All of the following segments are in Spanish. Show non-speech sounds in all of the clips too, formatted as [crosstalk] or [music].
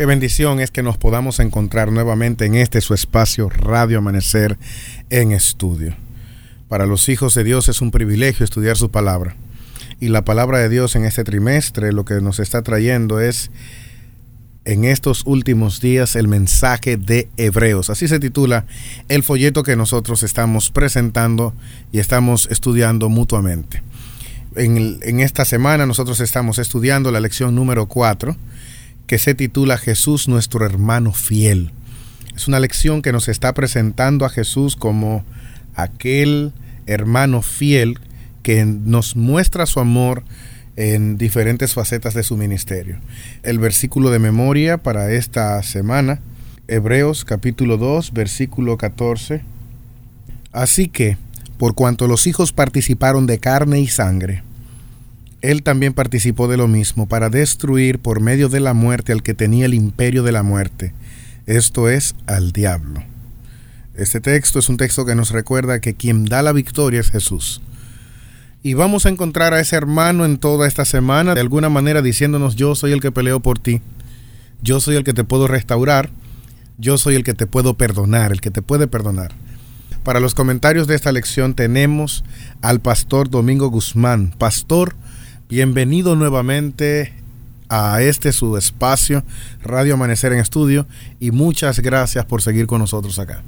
Qué bendición es que nos podamos encontrar nuevamente en este su espacio Radio Amanecer en Estudio. Para los hijos de Dios es un privilegio estudiar su palabra. Y la palabra de Dios en este trimestre lo que nos está trayendo es en estos últimos días el mensaje de Hebreos. Así se titula el folleto que nosotros estamos presentando y estamos estudiando mutuamente. En, esta semana nosotros estamos estudiando la lección número 4 que se titula Jesús nuestro hermano fiel. Es una lección que nos está presentando a Jesús como aquel hermano fiel que nos muestra su amor en diferentes facetas de su ministerio. El versículo de memoria para esta semana, Hebreos capítulo 2, versículo 14. Así que, por cuanto los hijos participaron de carne y sangre, él también participó de lo mismo para destruir por medio de la muerte al que tenía el imperio de la muerte, esto es, al diablo. Este texto es un texto que nos recuerda que quien da la victoria es Jesús. Y vamos a encontrar a ese hermano en toda esta semana, de alguna manera diciéndonos, yo soy el que peleo por ti, yo soy el que te puedo restaurar, yo soy el que te puedo perdonar, el que te puede perdonar. Para los comentarios de esta lección tenemos al pastor Domingo Guzmán. Pastor, bienvenido nuevamente a este su espacio, Radio Amanecer en Estudio, y muchas gracias por seguir con nosotros acá.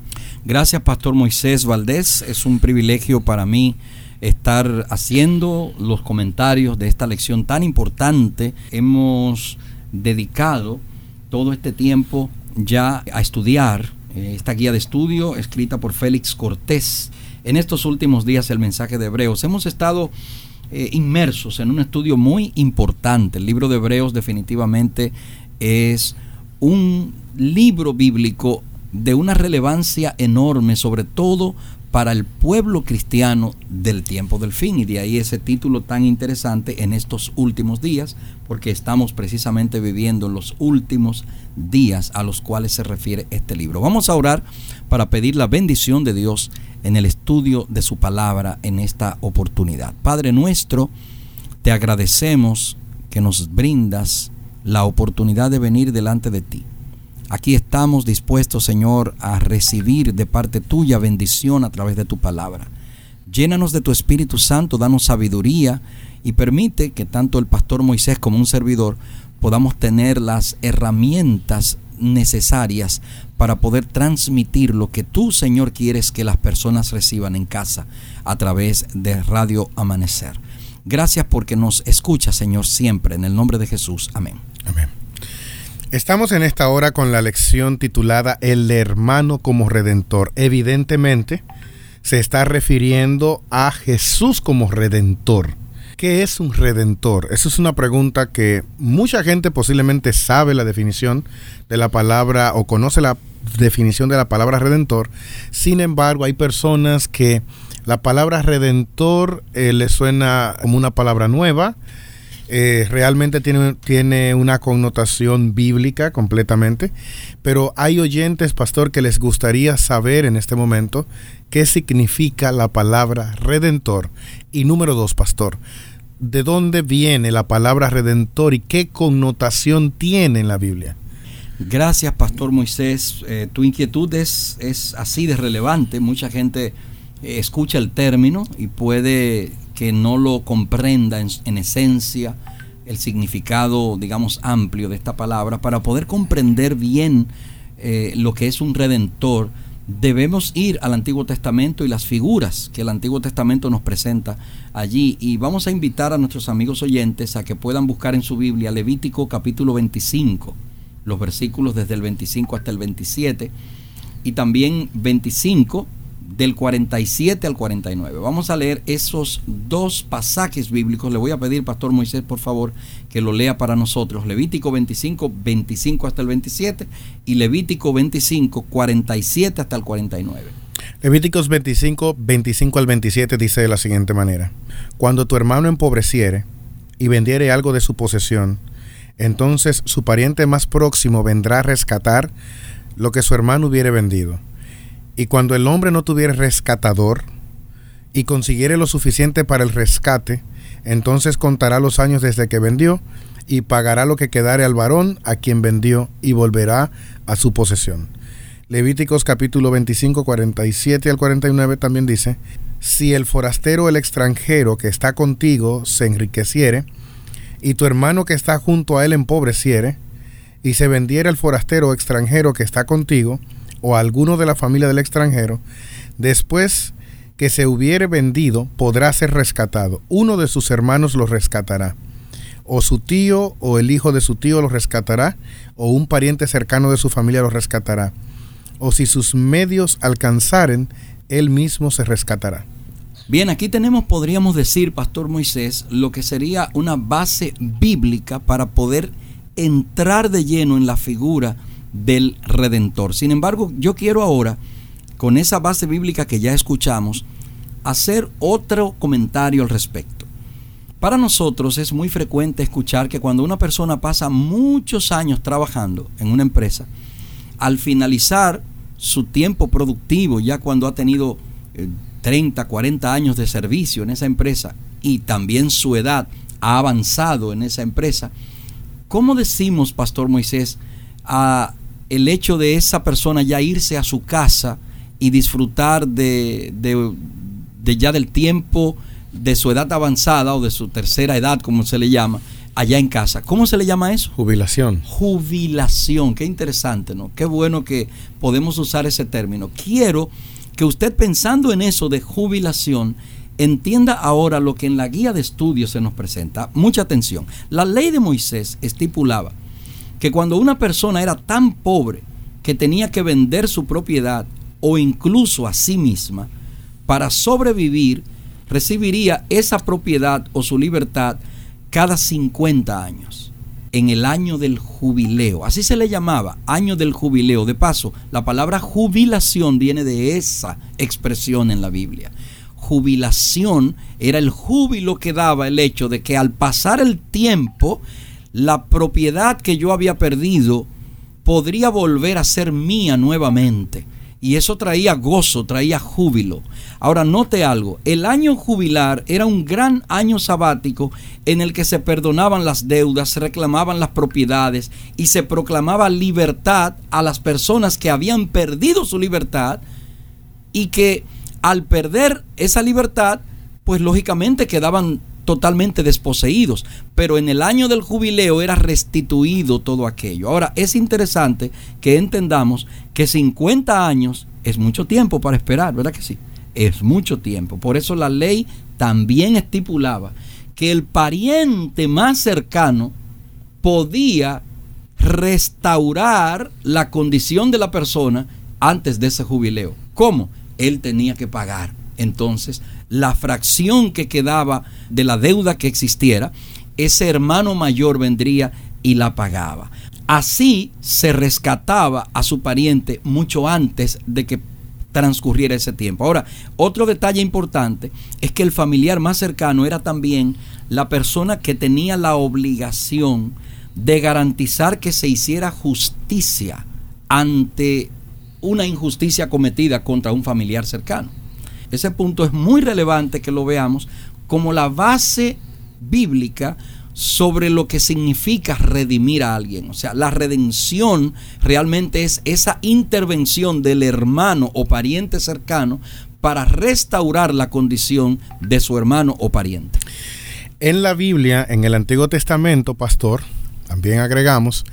Gracias, Pastor Moisés Valdés. Es un privilegio para mí estar haciendo los comentarios de esta lección tan importante. Hemos dedicado todo este tiempo ya a estudiar eh, esta guía de estudio escrita por Félix Cortés. En estos últimos días el mensaje de Hebreos. Hemos estado eh, inmersos en un estudio muy importante. El libro de Hebreos definitivamente es un libro bíblico de una relevancia enorme, sobre todo para el pueblo cristiano del tiempo del fin. Y de ahí ese título tan interesante en estos últimos días, porque estamos precisamente viviendo los últimos días a los cuales se refiere este libro. Vamos a orar para pedir la bendición de Dios en el estudio de su palabra en esta oportunidad. Padre nuestro, te agradecemos que nos brindas la oportunidad de venir delante de ti Aquí estamos dispuestos, Señor, a recibir de parte tuya bendición a través de tu palabra. Llénanos de tu Espíritu Santo, danos sabiduría y permite que tanto el pastor Moisés como un servidor podamos tener las herramientas necesarias para poder transmitir lo que tú, Señor, quieres que las personas reciban en casa a través de Radio Amanecer. Gracias porque nos escucha, Señor, siempre. En el nombre de Jesús. Amén. Amén. Estamos en esta hora con la lección titulada El hermano como redentor. Evidentemente se está refiriendo a Jesús como redentor. ¿Qué es un redentor? Esa es una pregunta que mucha gente posiblemente sabe la definición de la palabra o conoce la definición de la palabra redentor. Sin embargo, hay personas que la palabra redentor eh, le suena como una palabra nueva eh, realmente tiene, tiene una connotación bíblica completamente, pero hay oyentes, pastor, que les gustaría saber en este momento qué significa la palabra redentor. Y número dos, pastor, ¿de dónde viene la palabra redentor y qué connotación tiene en la Biblia? Gracias, Pastor Moisés. Eh, tu inquietud es, es así de relevante. Mucha gente eh, escucha el término y puede que no lo comprenda en, esencia el significado, digamos, amplio de esta palabra, para poder comprender bien eh, lo que es un redentor, debemos ir al Antiguo Testamento y las figuras que el Antiguo Testamento nos presenta allí. Y vamos a invitar a nuestros amigos oyentes a que puedan buscar en su Biblia Levítico capítulo 25, los versículos desde el 25 hasta el 27, y también 25 del 47 al 49. Vamos a leer esos dos pasajes bíblicos. Le voy a pedir, Pastor Moisés, por favor, que lo lea para nosotros. Levítico 25, 25 hasta el 27 y Levítico 25, 47 hasta el 49. Levíticos 25, 25 al 27 dice de la siguiente manera. Cuando tu hermano empobreciere y vendiere algo de su posesión, entonces su pariente más próximo vendrá a rescatar lo que su hermano hubiere vendido y cuando el hombre no tuviere rescatador y consiguiere lo suficiente para el rescate, entonces contará los años desde que vendió y pagará lo que quedare al varón a quien vendió y volverá a su posesión. Levíticos capítulo 25, 47 al 49 también dice, si el forastero o el extranjero que está contigo se enriqueciere, y tu hermano que está junto a él empobreciere, y se vendiera el forastero o extranjero que está contigo, o alguno de la familia del extranjero, después que se hubiere vendido, podrá ser rescatado. Uno de sus hermanos lo rescatará. O su tío o el hijo de su tío lo rescatará, o un pariente cercano de su familia lo rescatará. O si sus medios alcanzaren, él mismo se rescatará. Bien, aquí tenemos, podríamos decir, Pastor Moisés, lo que sería una base bíblica para poder entrar de lleno en la figura del Redentor. Sin embargo, yo quiero ahora, con esa base bíblica que ya escuchamos, hacer otro comentario al respecto. Para nosotros es muy frecuente escuchar que cuando una persona pasa muchos años trabajando en una empresa, al finalizar su tiempo productivo, ya cuando ha tenido 30, eh, 40 años de servicio en esa empresa y también su edad ha avanzado en esa empresa, ¿cómo decimos, Pastor Moisés, a el hecho de esa persona ya irse a su casa y disfrutar de, de, ya del tiempo de su edad avanzada o de su tercera edad, como se le llama, allá en casa. ¿Cómo se le llama eso? Jubilación. Jubilación, qué interesante, ¿no? Qué bueno que podemos usar ese término. Quiero que usted pensando en eso de jubilación, entienda ahora lo que en la guía de estudios se nos presenta. Mucha atención. La ley de Moisés estipulaba que cuando una persona era tan pobre que tenía que vender su propiedad o incluso a sí misma para sobrevivir, recibiría esa propiedad o su libertad cada 50 años, en el año del jubileo. Así se le llamaba, año del jubileo. De paso, la palabra jubilación viene de esa expresión en la Biblia. Jubilación era el júbilo que daba el hecho de que al pasar el tiempo, la propiedad que yo había perdido podría volver a ser mía nuevamente. Y eso traía gozo, traía júbilo. Ahora note algo, el año jubilar era un gran año sabático en el que se perdonaban las deudas, se reclamaban las propiedades y se proclamaba libertad a las personas que habían perdido su libertad y que al perder esa libertad, pues lógicamente quedaban totalmente desposeídos, pero en el año del jubileo era restituido todo aquello. Ahora, es interesante que entendamos que 50 años es mucho tiempo para esperar, ¿verdad que sí? Es mucho tiempo. Por eso la ley también estipulaba que el pariente más cercano podía restaurar la condición de la persona antes de ese jubileo. ¿Cómo? Él tenía que pagar entonces la fracción que quedaba de la deuda que existiera, ese hermano mayor vendría y la pagaba. Así se rescataba a su pariente mucho antes de que transcurriera ese tiempo. Ahora, otro detalle importante es que el familiar más cercano era también la persona que tenía la obligación de garantizar que se hiciera justicia ante una injusticia cometida contra un familiar cercano. Ese punto es muy relevante que lo veamos como la base bíblica sobre lo que significa redimir a alguien. O sea, la redención realmente es esa intervención del hermano o pariente cercano para restaurar la condición de su hermano o pariente. En la Biblia, en el Antiguo Testamento, pastor, también agregamos,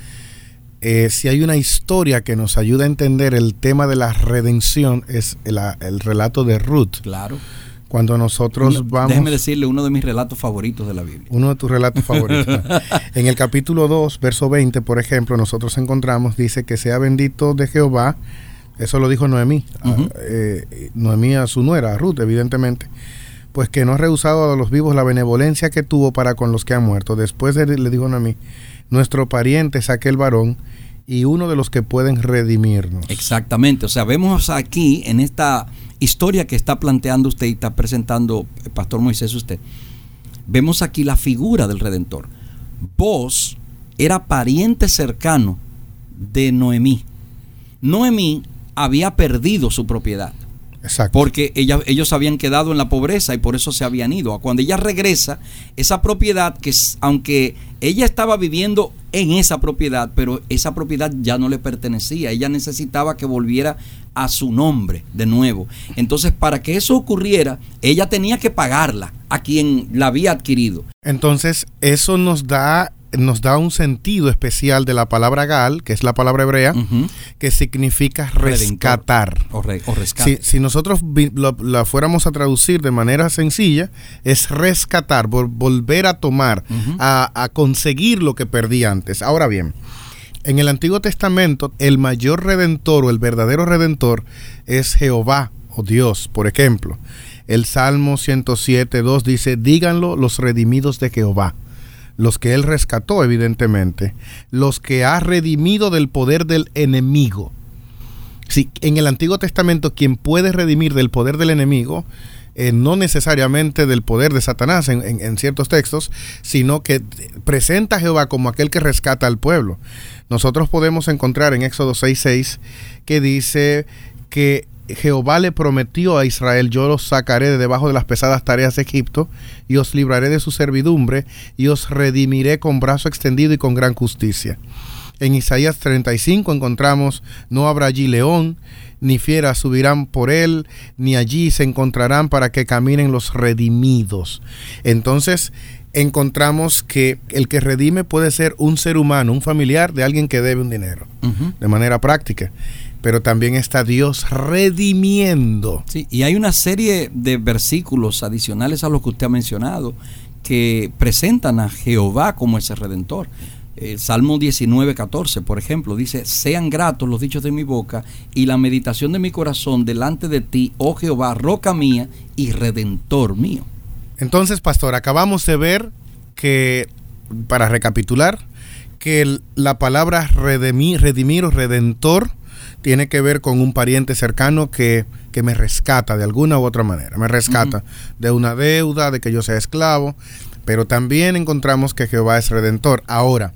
eh, si hay una historia que nos ayuda a entender el tema de la redención, es el, relato de Ruth. Claro. Cuando nosotros vamos. Déjeme decirle uno de mis relatos favoritos de la Biblia. Uno de tus relatos favoritos. [laughs] en el capítulo 2, verso 20, por ejemplo, nosotros encontramos, dice que sea bendito de Jehová Eso lo dijo Noemí. Eh, Noemí a su nuera, a Ruth, evidentemente. Pues que no ha rehusado a los vivos la benevolencia que tuvo para con los que han muerto. Después le dijo Noemí, nuestro pariente es aquel varón y uno de los que pueden redimirnos. Exactamente. O sea, vemos aquí en esta historia que está planteando usted y está presentando el pastor Moisés usted, vemos aquí la figura del Redentor. Vos era pariente cercano de Noemí. Noemí había perdido su propiedad. Exacto. Porque ella, ellos habían quedado en la pobreza y por eso se habían ido. Cuando ella regresa, esa propiedad, que aunque ella estaba viviendo en esa propiedad, pero esa propiedad ya no le pertenecía. Ella necesitaba que volviera a su nombre de nuevo. Entonces, para que eso ocurriera, ella tenía que pagarla a quien la había adquirido. Entonces, eso nos da nos da un sentido especial de la palabra gal, que es la palabra hebrea, que significa rescatar. O, si, nosotros la fuéramos a traducir de manera sencilla, es rescatar, volver a tomar, a, a conseguir lo que perdí antes. Ahora bien, en el Antiguo Testamento, el mayor redentor o el verdadero redentor es Jehová o Dios, por ejemplo. El Salmo 107, 2 dice, díganlo los redimidos de Jehová los que él rescató evidentemente, los que ha redimido del poder del enemigo. Si en el Antiguo Testamento quien puede redimir del poder del enemigo, eh, no necesariamente del poder de Satanás en, ciertos textos, sino que presenta a Jehová como aquel que rescata al pueblo. Nosotros podemos encontrar en Éxodo 6.6 que dice que Jehová le prometió a Israel, yo los sacaré de debajo de las pesadas tareas de Egipto, y os libraré de su servidumbre, y os redimiré con brazo extendido y con gran justicia. En Isaías 35 encontramos, no habrá allí león, ni fieras subirán por él, ni allí se encontrarán para que caminen los redimidos. Entonces, encontramos que el que redime puede ser un ser humano, un familiar de alguien que debe un dinero, de manera práctica pero también está Dios redimiendo. Sí, y hay una serie de versículos adicionales a los que usted ha mencionado que presentan a Jehová como ese redentor. El Salmo 19, 14, por ejemplo, dice, sean gratos los dichos de mi boca y la meditación de mi corazón delante de ti, oh Jehová, roca mía y redentor mío. Entonces, pastor, acabamos de ver que, para recapitular, que la palabra redimir, redimir o redentor tiene que ver con un pariente cercano que, me rescata de alguna u otra manera. Me rescata de una deuda, de que yo sea esclavo, pero también encontramos que Jehová es redentor. Ahora,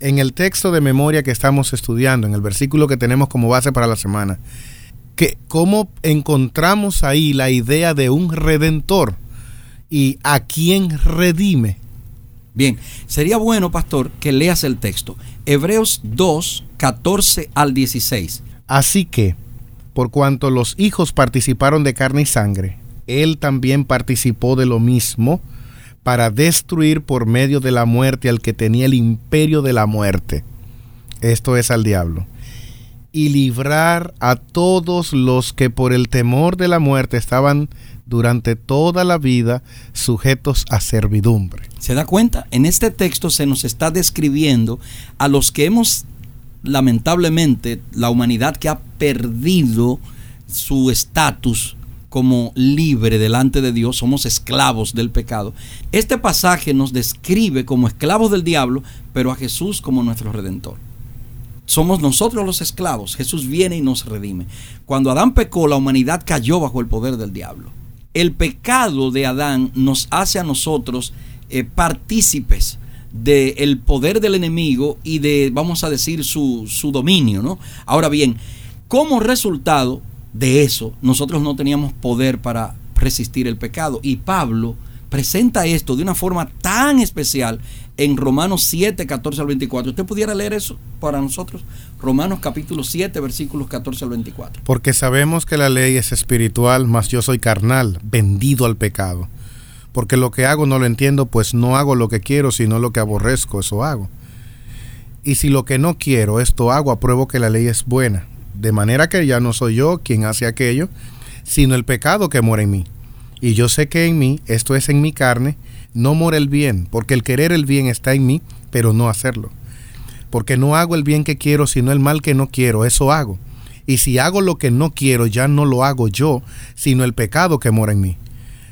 en el texto de memoria que estamos estudiando, en el versículo que tenemos como base para la semana, que cómo encontramos ahí la idea de un redentor y a quién redime. Bien, sería bueno, pastor, que leas el texto. Hebreos 2, 14 al 16. Así que, por cuanto los hijos participaron de carne y sangre, él también participó de lo mismo para destruir por medio de la muerte al que tenía el imperio de la muerte, esto es al diablo, y librar a todos los que por el temor de la muerte estaban durante toda la vida sujetos a servidumbre. ¿Se da cuenta? En este texto se nos está describiendo a los que hemos lamentablemente la humanidad que ha perdido su estatus como libre delante de Dios, somos esclavos del pecado. Este pasaje nos describe como esclavos del diablo, pero a Jesús como nuestro redentor. Somos nosotros los esclavos, Jesús viene y nos redime. Cuando Adán pecó, la humanidad cayó bajo el poder del diablo. El pecado de Adán nos hace a nosotros eh, partícipes del poder del enemigo y de, vamos a decir, su, su dominio, ¿no? Ahora bien, como resultado de eso, nosotros no teníamos poder para resistir el pecado. Y Pablo presenta esto de una forma tan especial en Romanos 7, 14 al 24. ¿Usted pudiera leer eso para nosotros? Romanos capítulo 7, versículos 14 al 24. Porque sabemos que la ley es espiritual, mas yo soy carnal, vendido al pecado porque lo que hago no lo entiendo, pues no hago lo que quiero, sino lo que aborrezco, eso hago. Y si lo que no quiero, esto hago, apruebo que la ley es buena, de manera que ya no soy yo quien hace aquello, sino el pecado que mora en mí. Y yo sé que en mí, esto es en mi carne, no mora el bien, porque el querer el bien está en mí, pero no hacerlo. Porque no hago el bien que quiero, sino el mal que no quiero, eso hago. Y si hago lo que no quiero, ya no lo hago yo, sino el pecado que mora en mí.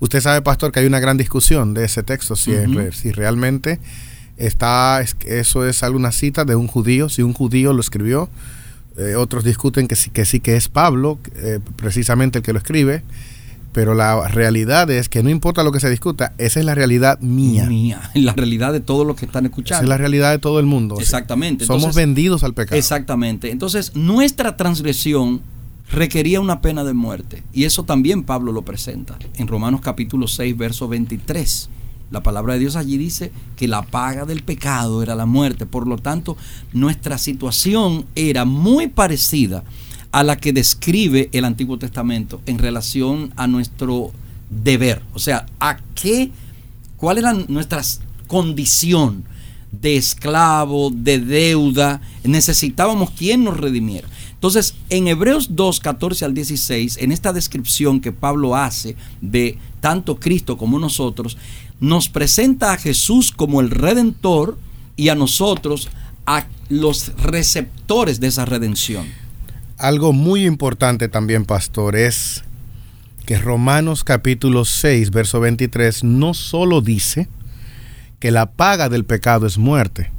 Usted sabe, pastor, que hay una gran discusión de ese texto, si, si realmente está, eso es alguna cita de un judío, si un judío lo escribió. Eh, otros discuten que sí, que sí que es Pablo, eh, precisamente el que lo escribe. Pero la realidad es que no importa lo que se discuta, esa es la realidad mía. Mía, [laughs] la realidad de todos los que están escuchando. Esa es la realidad de todo el mundo. Exactamente. Somos vendidos al pecado. Exactamente. Entonces, nuestra transgresión requería una pena de muerte. Y eso también Pablo lo presenta en Romanos capítulo 6, verso 23. La palabra de Dios allí dice que la paga del pecado era la muerte. Por lo tanto, nuestra situación era muy parecida a la que describe el Antiguo Testamento en relación a nuestro deber. O sea, a qué, cuál era nuestra condición de esclavo, de deuda. Necesitábamos quien nos redimiera. Entonces, en Hebreos 2, 14 al 16, en esta descripción que Pablo hace de tanto Cristo como nosotros, nos presenta a Jesús como el redentor y a nosotros a los receptores de esa redención. Algo muy importante también, pastor, es que Romanos capítulo 6, verso 23 no solo dice que la paga del pecado es muerte,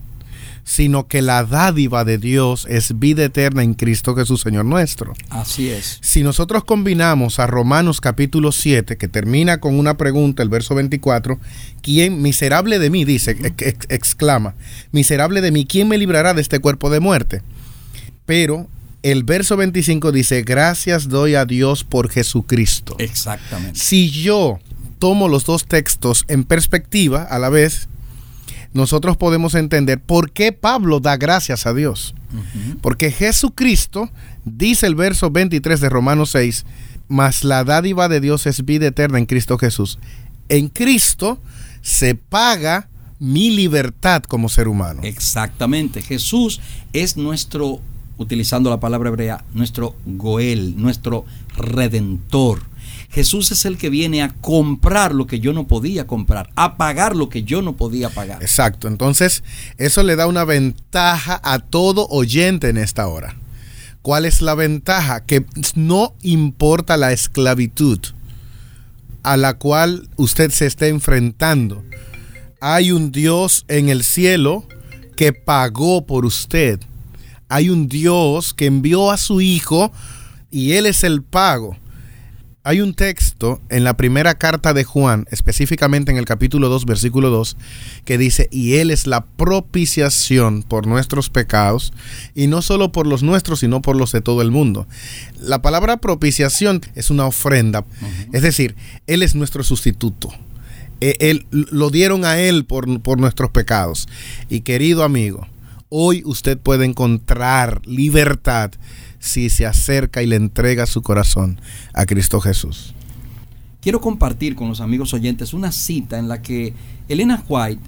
sino que la dádiva de Dios es vida eterna en Cristo Jesús, Señor nuestro. Así es. Si nosotros combinamos a Romanos capítulo 7, que termina con una pregunta, el verso 24, ¿quién, miserable de mí, dice, exclama, miserable de mí, ¿quién me librará de este cuerpo de muerte? Pero el verso 25 dice, gracias doy a Dios por Jesucristo. Exactamente. Si yo tomo los dos textos en perspectiva a la vez, nosotros podemos entender por qué Pablo da gracias a Dios. Porque Jesucristo, dice el verso 23 de Romanos 6, mas la dádiva de Dios es vida eterna en Cristo Jesús. En Cristo se paga mi libertad como ser humano. Exactamente. Jesús es nuestro utilizando la palabra hebrea, nuestro Goel, nuestro redentor. Jesús es el que viene a comprar lo que yo no podía comprar, a pagar lo que yo no podía pagar. Exacto, entonces eso le da una ventaja a todo oyente en esta hora. ¿Cuál es la ventaja? Que no importa la esclavitud a la cual usted se esté enfrentando. Hay un Dios en el cielo que pagó por usted hay un Dios que envió a su Hijo y Él es el pago. Hay un texto en la primera carta de Juan, específicamente en el capítulo 2, versículo 2, que dice, y Él es la propiciación por nuestros pecados, y no solo por los nuestros, sino por los de todo el mundo. La palabra propiciación es una ofrenda, es decir, Él es nuestro sustituto. E, él, lo dieron a Él por, por nuestros pecados. Y querido amigo, Hoy usted puede encontrar libertad si se acerca y le entrega su corazón a Cristo Jesús. Quiero compartir con los amigos oyentes una cita en la que Elena White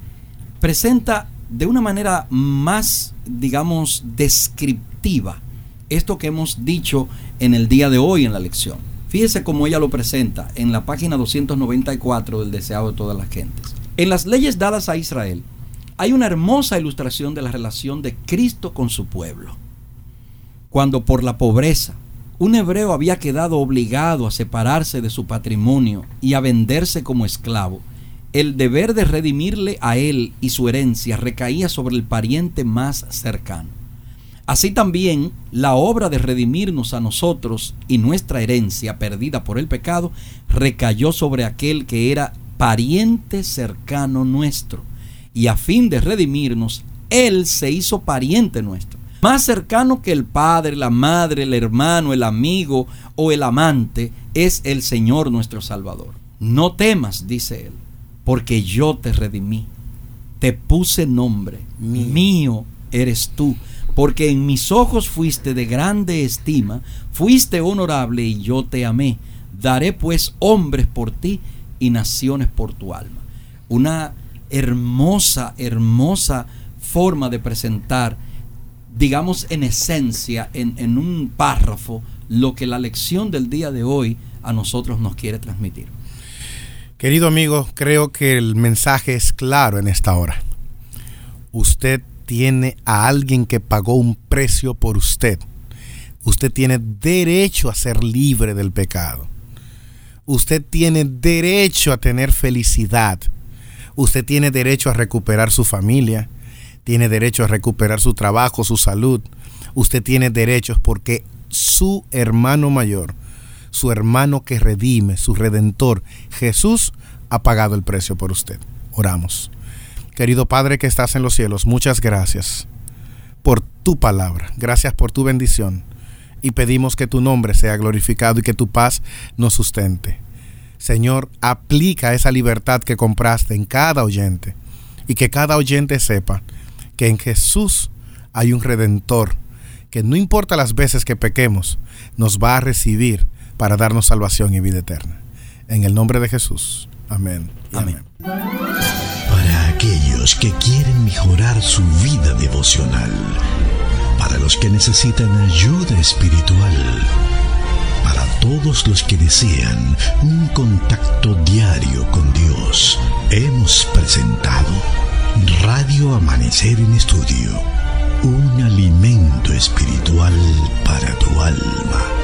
presenta de una manera más, digamos, descriptiva esto que hemos dicho en el día de hoy en la lección. Fíjese cómo ella lo presenta en la página 294 del Deseado de todas las gentes. En las leyes dadas a Israel, hay una hermosa ilustración de la relación de Cristo con su pueblo. Cuando por la pobreza un hebreo había quedado obligado a separarse de su patrimonio y a venderse como esclavo, el deber de redimirle a él y su herencia recaía sobre el pariente más cercano. Así también la obra de redimirnos a nosotros y nuestra herencia perdida por el pecado recayó sobre aquel que era pariente cercano nuestro y a fin de redimirnos, Él se hizo pariente nuestro, más cercano que el padre, la madre, el hermano, el amigo o el amante, es el Señor nuestro Salvador. No temas, dice Él, porque yo te redimí, te puse nombre, mío, eres tú. porque en mis ojos fuiste de grande estima, fuiste honorable y yo te amé. Daré pues hombres por ti y naciones por tu alma. Una hermosa, hermosa forma de presentar, digamos en esencia, en, en un párrafo, lo que la lección del día de hoy a nosotros nos quiere transmitir. Querido amigo, creo que el mensaje es claro en esta hora. Usted tiene a alguien que pagó un precio por usted. Usted tiene derecho a ser libre del pecado. Usted tiene derecho a tener felicidad. Usted tiene derecho a recuperar su familia. Tiene derecho a recuperar su trabajo, su salud. Usted tiene derechos porque su hermano mayor, su hermano que redime, su redentor, Jesús, ha pagado el precio por usted. Oramos. Querido Padre que estás en los cielos, muchas gracias por tu palabra, gracias por tu bendición y pedimos que tu nombre sea glorificado y que tu paz nos sustente. Señor, aplica esa libertad que compraste en cada oyente y que cada oyente sepa que en Jesús hay un redentor que no importa las veces que pequemos, nos va a recibir para darnos salvación y vida eterna. En el nombre de Jesús. Amén. amén. Para aquellos que quieren mejorar su vida devocional, para los que necesitan ayuda espiritual, para todos los que desean un contacto diario con Dios, hemos presentado Radio Amanecer en Estudio, un alimento espiritual para tu alma.